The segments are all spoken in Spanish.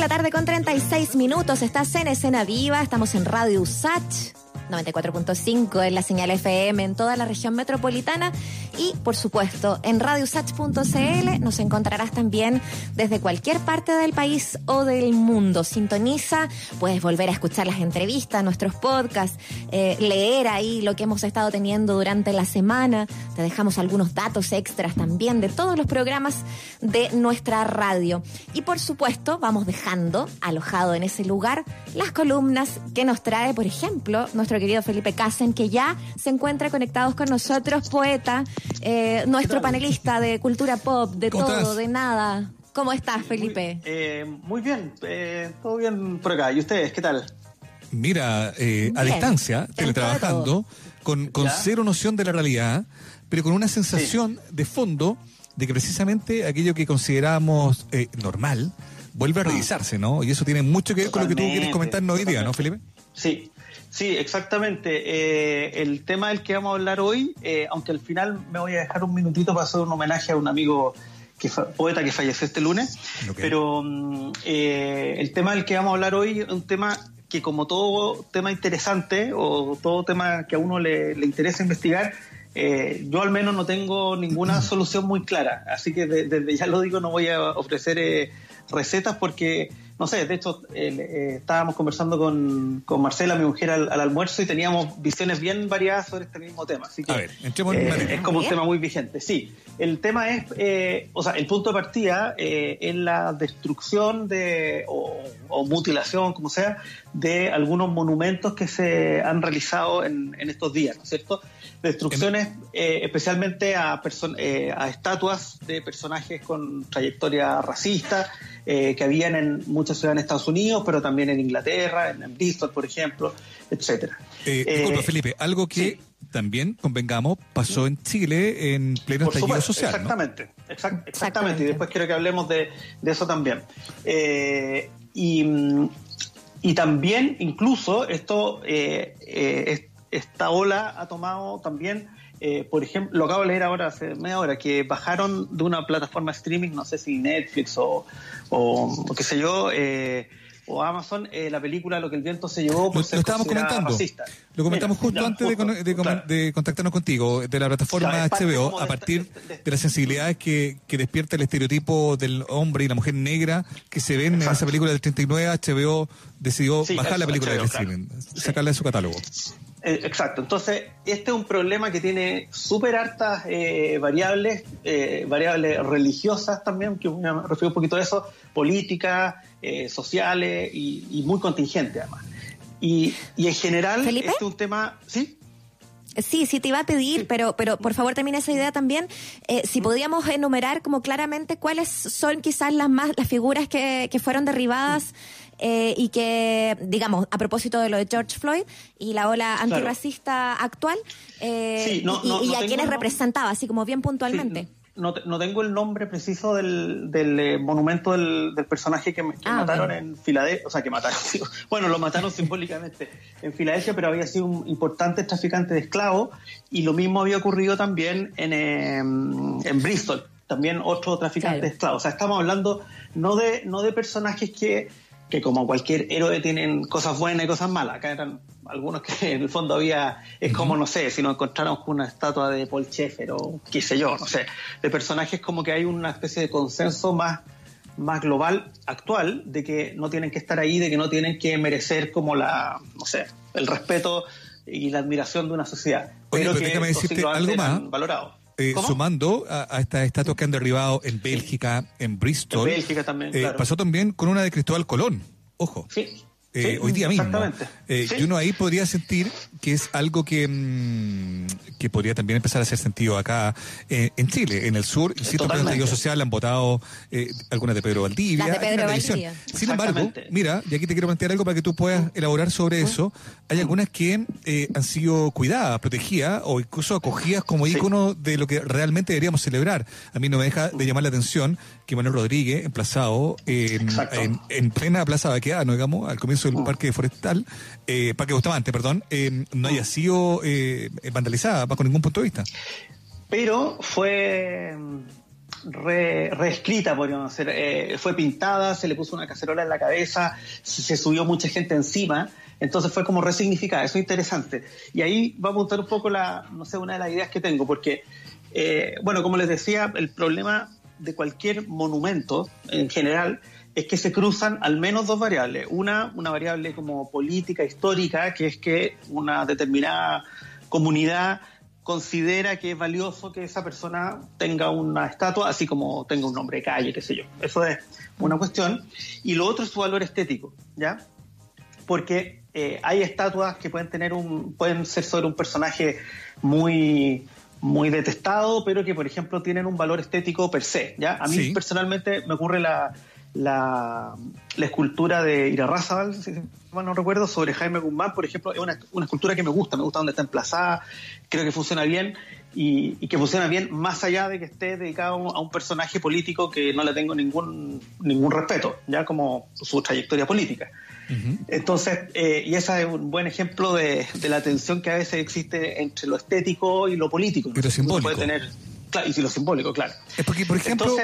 la tarde con 36 minutos. Estás en Escena Viva. Estamos en Radio USACH 94.5 en la señal FM en toda la región metropolitana y por supuesto en radiosach.cl nos encontrarás también desde cualquier parte del país o del mundo. Sintoniza, puedes volver a escuchar las entrevistas, nuestros podcasts, eh, leer ahí lo que hemos estado teniendo durante la semana. Te dejamos algunos datos extras también de todos los programas de nuestra radio. Y por supuesto vamos dejando alojado en ese lugar las columnas que nos trae, por ejemplo, nuestro querido Felipe Casen, que ya se encuentra conectados con nosotros, poeta, eh, nuestro panelista de cultura pop, de todo, de nada. ¿Cómo estás, Felipe? Muy, eh, muy bien, eh, todo bien por acá. ¿Y ustedes, qué tal? Mira, a distancia, teletrabajando, con, con cero noción de la realidad, pero con una sensación de fondo de que precisamente aquello que consideramos normal vuelve a ah. revisarse, ¿no? Y eso tiene mucho que ver con lo que tú quieres comentarnos hoy día, ¿no, Felipe? Sí, Sí, exactamente. Eh, el tema del que vamos a hablar hoy, eh, aunque al final me voy a dejar un minutito para hacer un homenaje a un amigo que poeta que falleció este lunes, pero mm, eh, el tema del que vamos a hablar hoy es un tema que como todo tema interesante o todo tema que a uno le, interesa investigar, yo al menos no tengo ninguna solución muy clara. Así que desde ya lo digo, no voy a ofrecer recetas porque no sé, de hecho, eh, estábamos conversando con, Marcela, mi mujer, al, almuerzo y teníamos visiones bien variadas sobre este mismo tema. Así que, eh, es como un tema muy vigente. Sí, el tema es, eh, o sea, el punto de partida es la destrucción de, o, mutilación, como sea, de algunos monumentos que se han realizado en, en estos días, ¿no es cierto? Destrucciones especialmente a, a estatuas de personajes con trayectoria racista, eh, que habían en muchas ciudades en Estados Unidos, pero también en Inglaterra, en, Bristol, por ejemplo, etcétera. Eh, eh Felipe, algo que también, convengamos, pasó en Chile en pleno estallido social. Exactamente, exactamente, Y después quiero que hablemos de, eso también. Eh, y, y, también, incluso, esto, esta ola ha tomado también eh, por ejemplo, lo acabo de leer ahora hace media hora, que bajaron de una plataforma streaming, no sé si Netflix o, o, qué sé yo, eh, o Amazon, eh, la película Lo que el viento se llevó por lo, estábamos comentando. Lo comentamos justo antes de, contactarnos contigo, de la plataforma HBO, a partir de, las sensibilidades que, que, despierta el estereotipo del hombre y la mujer negra que se ven en esa película del 39, HBO decidió bajar la película del streaming, sacarla de su catálogo. Eh, exacto, entonces este es un problema que tiene súper hartas eh, variables, eh, variables religiosas también, que me refiero un poquito a eso, políticas, sociales y, muy contingente además. Y, en general, este es un tema, ¿sí? Sí, sí, te iba a pedir, pero, pero por favor termina esa idea también. si podíamos enumerar como claramente cuáles son quizás las más las figuras que, que fueron derribadas eh, y que, digamos, a propósito de lo de George Floyd y la ola antirracista actual, eh, y, a quienes representaba, así como bien puntualmente. No, no, tengo el nombre preciso del, del eh, monumento del, del, personaje que, ah, mataron en Filadelfia, o sea, que mataron, bueno, lo mataron simbólicamente en Filadelfia, pero había sido un importante traficante de esclavos y lo mismo había ocurrido también en, em, en Bristol, también otro traficante de esclavos. O sea, estamos hablando no de, no de personajes que que como cualquier héroe tienen cosas buenas y cosas malas. Acá eran algunos que en el fondo había, es como, no sé, si nos encontráramos con una estatua de Paul Schaeffer o qué sé yo, no sé, de personajes como que hay una especie de consenso más, más global actual de que no tienen que estar ahí, de que no tienen que merecer como la, no sé, el respeto y la admiración de una sociedad. pero, que déjame decirte algo más. Valorado. Eh, sumando a, estas estatuas que han derribado en Bélgica, en Bristol. En Bélgica también, eh, Pasó también con una de Cristóbal Colón. Ojo. Sí. Eh, hoy día mismo. Eh, Y uno ahí podría sentir que es algo que, mm, que podría también empezar a hacer sentido acá eh, en Chile, en el sur. Insisto, en el social han votado eh, algunas de Pedro Valdivia. de Pedro Valdivia. Sin embargo, mira, y aquí te quiero plantear algo para que tú puedas elaborar sobre eso. Hay algunas que han sido cuidadas, protegidas o incluso acogidas como ícono de lo que realmente deberíamos celebrar. A mí no me deja de llamar la atención que Manuel Rodríguez, emplazado en, en, plena Plaza Baqueano, digamos, al comienzo del mm. Parque Forestal, eh, Parque Bustamante, perdón, eh, no haya mm. sido eh, vandalizada bajo ningún punto de vista. Pero fue reescrita, podríamos decir. Eh, fue pintada, se le puso una cacerola en la cabeza, se, subió mucha gente encima, entonces fue como resignificada, eso es interesante. Y ahí va a apuntar un poco la, no sé, una de las ideas que tengo, porque, eh, bueno, como les decía, el problema de cualquier monumento en general es que se cruzan al menos dos variables. Una, una variable como política, histórica, que es que una determinada comunidad considera que es valioso que esa persona tenga una estatua, así como tenga un nombre de calle, qué sé yo. Eso es una cuestión. Y lo otro es su valor estético, ¿ya? Porque eh, hay estatuas que pueden tener un, pueden ser sobre un personaje muy muy detestado, pero que por ejemplo tienen un valor estético per se, ¿ya? A mí personalmente me ocurre la, la, escultura de Irarrázaval, si mal no recuerdo, sobre Jaime Guzmán, por ejemplo, es una, escultura que me gusta, me gusta donde está emplazada, creo que funciona bien y, que funciona bien más allá de que esté dedicado a un personaje político que no le tengo ningún, ningún respeto, ya como su trayectoria política. Entonces, eh, y ese es un buen ejemplo de, la tensión que a veces existe entre lo estético y lo político. Y lo simbólico. Puede tener, y lo simbólico, claro. Es porque, por ejemplo,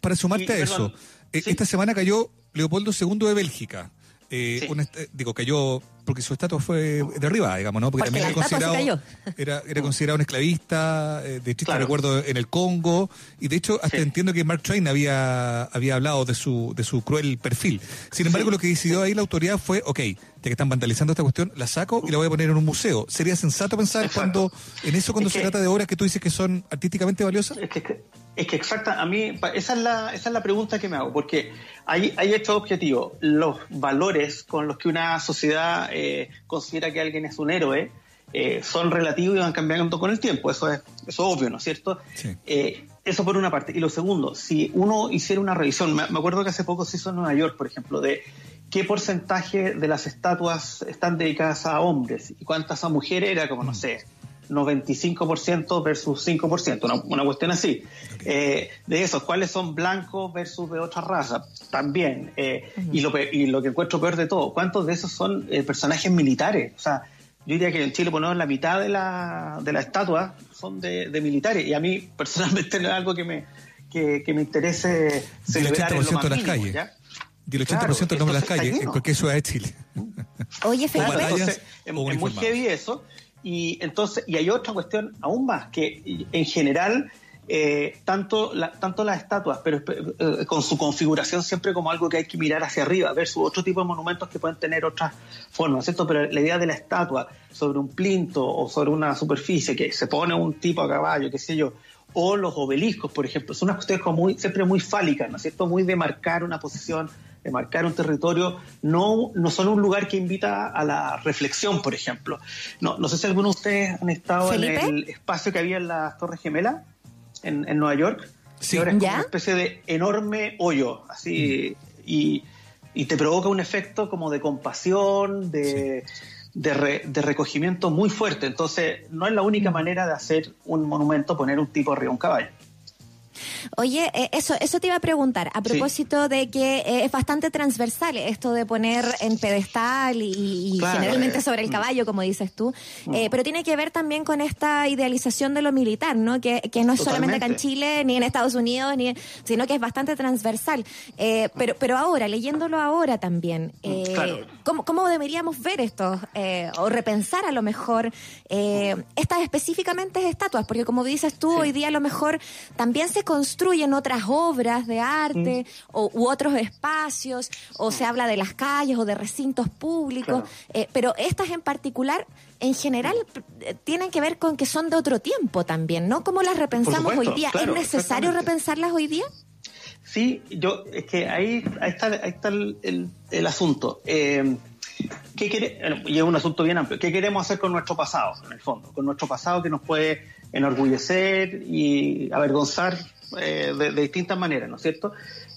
para sumarte a eso, eh, esta semana cayó Leopoldo II de Bélgica. Eh, digo, cayó porque su estatua fue derribada, digamos, ¿no? Porque, también era considerado, era, era, considerado un esclavista, eh, de triste recuerdo en el Congo, y de hecho hasta entiendo que Mark Twain había, había hablado de su, de su cruel perfil. Sin embargo, lo que decidió ahí la autoridad fue, ok, ya que están vandalizando esta cuestión, la saco y la voy a poner en un museo. ¿Sería sensato pensar cuando en eso cuando se trata de obras que tú dices que son artísticamente valiosas? Es que, es que exacta, a mí esa es la, esa es la pregunta que me hago, porque hay, hay hechos objetivos, los valores con los que una sociedad eh, considera que alguien es un héroe eh, son relativos y van cambiando con el tiempo, eso es, eso obvio, ¿no es cierto? Eh, eso por una parte. Y lo segundo, si uno hiciera una revisión, me acuerdo que hace poco se hizo en Nueva York, por ejemplo, de qué porcentaje de las estatuas están dedicadas a hombres y cuántas a mujeres, era como, no mm. sé, 95% versus 5%, una, una cuestión así. Eh, de esos, ¿cuáles son blancos versus de otra raza? También. Eh, y, lo, y lo que encuentro peor de todo, ¿cuántos de esos son eh, personajes militares? O sea, yo diría que en Chile, por la mitad de la, de la estatua son de, militares. Y a mí, personalmente, no es algo que me, que, me interese celebrar en lo de las calles. ¿ya? Y el 80% del nombre de las calles en cualquier ciudad de Chile. Oye, Felipe. es, es muy heavy eso. Y entonces, y hay otra cuestión aún más, que en general, eh, tanto, la, tanto las estatuas, pero eh, con su configuración siempre como algo que hay que mirar hacia arriba, versus otro tipo de monumentos que pueden tener otras formas, ¿cierto? Pero la idea de la estatua sobre un plinto o sobre una superficie que se pone un tipo a caballo, qué sé yo, o los obeliscos, por ejemplo, son unas cuestiones como muy, siempre muy fálicas, ¿no es cierto? Muy de marcar una posición de marcar un territorio, no, no son un lugar que invita a la reflexión, por ejemplo. No, no sé si alguno de ustedes han estado en el espacio que había en las Torres Gemelas, en, Nueva York. Sí. ahora es como una especie de enorme hoyo, así, y, te provoca un efecto como de compasión, de, de, de, recogimiento muy fuerte. Entonces, no es la única manera de hacer un monumento poner un tipo arriba de un caballo. Oye, eh, eso, eso te iba a preguntar, a propósito de que eh, es bastante transversal esto de poner en pedestal y, generalmente sobre el mm. caballo, como dices tú, mm. eh, pero tiene que ver también con esta idealización de lo militar, ¿no? Que, no es solamente acá en Chile, ni en Estados Unidos, ni, sino que es bastante transversal. pero, pero ahora, leyéndolo ahora también, mm, ¿cómo, deberíamos ver esto? o repensar a lo mejor estas específicamente estatuas, porque como dices tú, hoy día a lo mejor también se construyen otras obras de arte mm. o, u otros espacios, o se habla de las calles o de recintos públicos, eh, pero estas en particular, en general, eh, tienen que ver con que son de otro tiempo también, ¿no? ¿Cómo las repensamos hoy día? ¿Es necesario repensarlas hoy día? Sí, yo, es que ahí, está, está el, el, asunto. Eh, ¿qué y es un asunto bien amplio. ¿Qué queremos hacer con nuestro pasado, en el fondo? Con nuestro pasado que nos puede enorgullecer y avergonzar eh, de, distintas maneras, ¿no es cierto?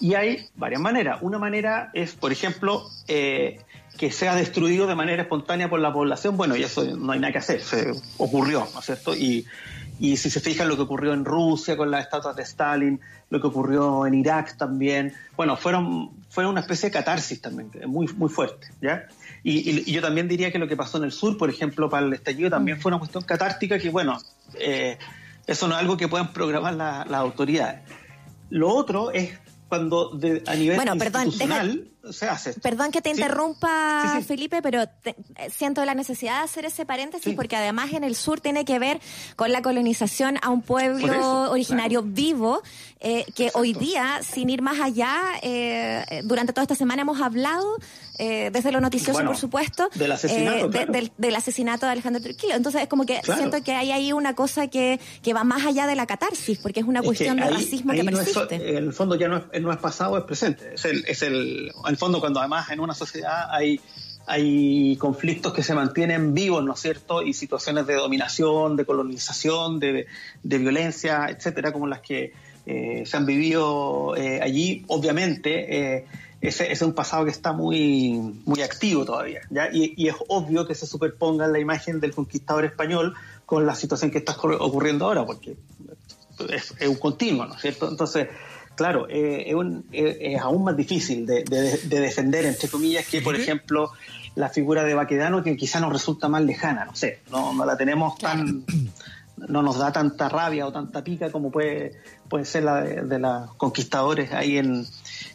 Y hay varias maneras. Una manera es, por ejemplo, eh, que sea destruido de manera espontánea por la población. Bueno, y eso no hay nada que hacer, se ocurrió, ¿no es cierto? Y, y si se fijan lo que ocurrió en Rusia con las estatuas de Stalin, lo que ocurrió en Irak también, bueno, fueron, fueron una especie de catarsis también, muy, muy fuerte, ¿ya? Y, yo también diría que lo que pasó en el sur, por ejemplo, para el estallido, también fue una cuestión catártica que, bueno, eh, eso no es algo que puedan programar las autoridades. lo otro es cuando a nivel bueno, institucional se hace. Perdón que te interrumpa, Felipe, pero siento la necesidad de hacer ese paréntesis porque además en el sur tiene que ver con la colonización a un pueblo originario vivo eh, que hoy día, sin ir más allá, eh, durante toda esta semana hemos hablado eh, desde lo noticioso, por supuesto, del asesinato, del, asesinato de Alejandro Trujillo. Entonces es como que siento que hay ahí una cosa que, que va más allá de la catarsis, porque es una cuestión de racismo que persiste. en el fondo ya no es, no es pasado, es presente. Es el, es el, el fondo cuando además en una sociedad hay hay conflictos que se mantienen vivos, ¿no es cierto? Y situaciones de dominación, de colonización, de, de violencia, etcétera, como las que eh, se han vivido eh, allí. Obviamente, eh, ese, es un pasado que está muy, muy activo todavía, ¿ya? Y, es obvio que se superponga la imagen del conquistador español con la situación que está ocurriendo ahora, porque es, un continuo, ¿no es cierto? Entonces, claro, es, es, aún más difícil de, defender, entre comillas, que, por ejemplo, la figura de Baquedano, que quizá nos resulta más lejana, no sé, no, no la tenemos tan no nos da tanta rabia o tanta pica como puede, puede ser la de, los conquistadores ahí en,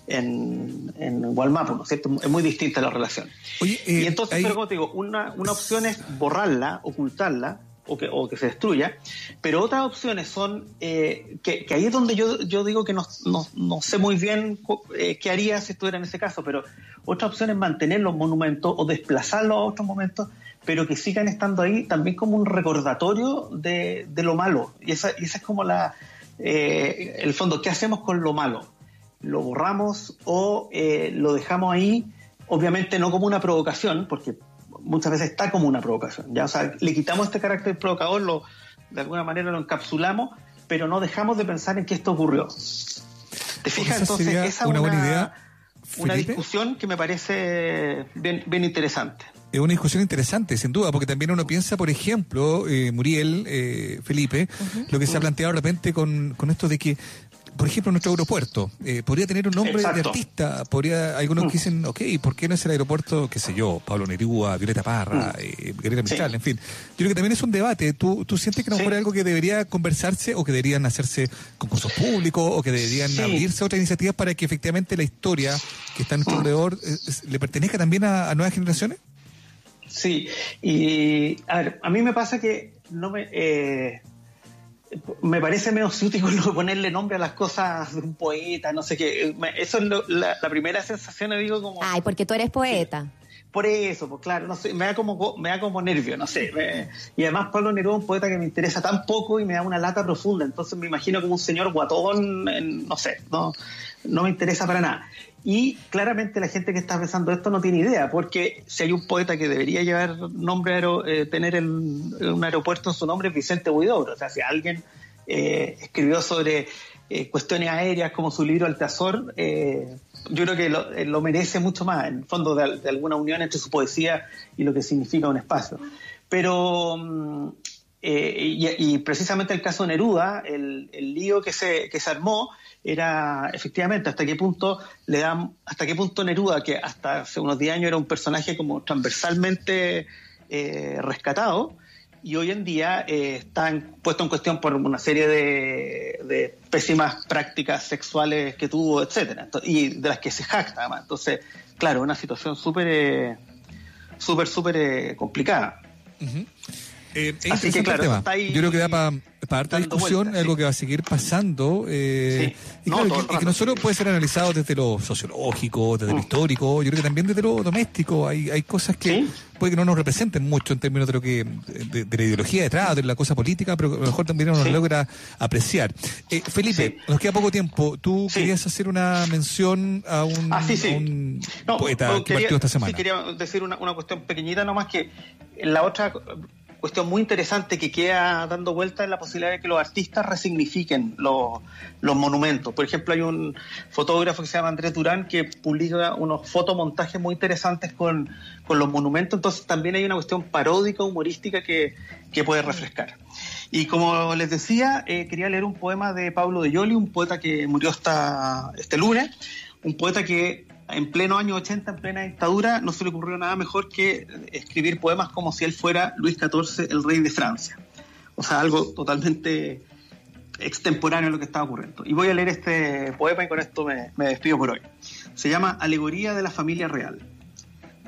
en, en ¿no es cierto? Es muy distinta la relación. y eh, entonces, pero como te digo, una, una opción es borrarla, ocultarla, o que, o que se destruya, pero otras opciones son, eh, que, ahí es donde yo, yo digo que no, no, no sé muy bien eh, qué haría si estuviera en ese caso, pero otra opción es mantener los monumentos o desplazarlos a otros momentos pero que sigan estando ahí también como un recordatorio de, de lo malo. Y esa, y esa es como la, eh, el fondo, ¿qué hacemos con lo malo? ¿Lo borramos o lo dejamos ahí? Obviamente no como una provocación, porque muchas veces está como una provocación. ¿ya? O sea, le quitamos este carácter provocador, lo, de alguna manera lo encapsulamos, pero no dejamos de pensar en que esto ocurrió. ¿Te fijas? Entonces, esa es una, buena idea. Una discusión que me parece bien, bien interesante es una discusión interesante, sin duda, porque también uno piensa, por ejemplo, eh, Muriel, eh, Felipe, lo que se ha planteado de repente con, con esto de que por ejemplo, nuestro aeropuerto eh, podría tener un nombre de artista. Podría, algunos que dicen, ok, ¿por qué no es el aeropuerto, qué sé yo, Pablo Nerúa, Violeta Parra, mm. eh, Gabriela Mistral, en fin? Yo creo que también es un debate. ¿Tú, tú sientes que no fuera algo que debería conversarse o que deberían hacerse concursos públicos o que deberían abrirse otras iniciativas para que efectivamente la historia que está en nuestro mm. alrededor le pertenezca también a nuevas generaciones? Sí, y a ver, a mí me pasa que no me... Eh, me parece menos útil ponerle nombre a las cosas de un poeta, no sé qué. Eso es la, primera sensación, digo como... Ay, porque tú eres poeta. Por eso, pues claro, no sé, me da como, me da como nervio, no sé. y además Pablo Neruda es un poeta que me interesa tan poco y me da una lata profunda, entonces me imagino como un señor guatón, no sé, no, no me interesa para nada. Y claramente la gente que está pensando esto no tiene idea, porque si hay un poeta que debería llevar nombre, eh, tener un aeropuerto en su nombre, es Vicente Huidobro. O sea, si alguien eh, escribió sobre eh, cuestiones aéreas como su libro Altazor, yo creo que lo, merece mucho más, en fondo de, alguna unión entre su poesía y lo que significa un espacio. Pero, mm, y, precisamente el caso de Neruda, el, lío que se, que se armó, era efectivamente hasta qué punto le dan, hasta qué punto Neruda, que hasta hace unos 10 años era un personaje como transversalmente eh, rescatado, y hoy en día eh, está puesto en cuestión por una serie de, pésimas prácticas sexuales que tuvo, etcétera, y de las que se jacta además. Entonces, claro, una situación súper, eh, súper, súper complicada. Eh, Así que claro, Yo creo que da para para harta discusión, algo que va a seguir pasando. Eh, y, que, no solo puede ser analizado desde lo sociológico, desde lo mm. histórico, yo creo que también desde lo doméstico. Hay, hay cosas que puede que no nos representen mucho en términos de lo que de, la ideología detrás, de la cosa política, pero a lo mejor también nos logra apreciar. Eh, Felipe, nos queda poco tiempo. Tú querías hacer una mención a un, ah, poeta que partió esta semana. Sí, quería decir una, una cuestión pequeñita nomás que la otra cuestión muy interesante que queda dando vuelta es la posibilidad de que los artistas resignifiquen los, monumentos. Por ejemplo, hay un fotógrafo que se llama Andrés Durán que publica unos fotomontajes muy interesantes con, los monumentos, entonces también hay una cuestión paródica, humorística que, puede refrescar. Y como les decía, eh, quería leer un poema de Pablo de Yoli, un poeta que murió hasta este lunes, un poeta que en pleno año 80, en plena dictadura, no se le ocurrió nada mejor que escribir poemas como si él fuera Luis XIV, el rey de Francia. O sea, algo totalmente extemporáneo lo que estaba ocurriendo. Y voy a leer este poema y con esto me, me despido por hoy. Se llama Alegoría de la familia real.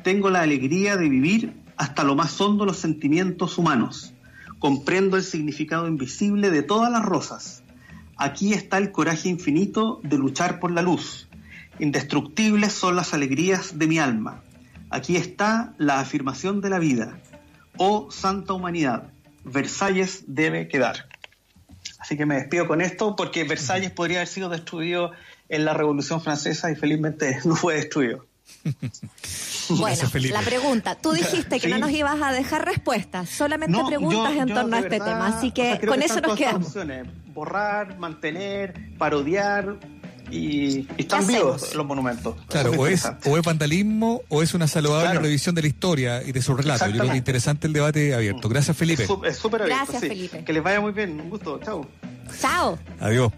Tengo la alegría de vivir hasta lo más hondo los sentimientos humanos. Comprendo el significado invisible de todas las rosas. Aquí está el coraje infinito de luchar por la luz. Indestructibles son las alegrías de mi alma. Aquí está la afirmación de la vida. Oh santa humanidad, Versalles debe quedar. Así que me despido con esto porque Versalles podría haber sido destruido en la Revolución Francesa y felizmente no fue destruido. bueno, la pregunta, tú dijiste que no nos ibas a dejar respuestas, solamente preguntas en torno a este tema, así que con eso nos quedamos. Borrar, mantener, parodiar, y, están vivos los monumentos. Claro, o es, o es vandalismo o es una saludable revisión de la historia y de su relato. Yo creo que interesante el debate abierto. Gracias, Felipe. Es súper abierto. Gracias, Felipe. Que les vaya muy bien. Un gusto. Chao. Chao. Adiós.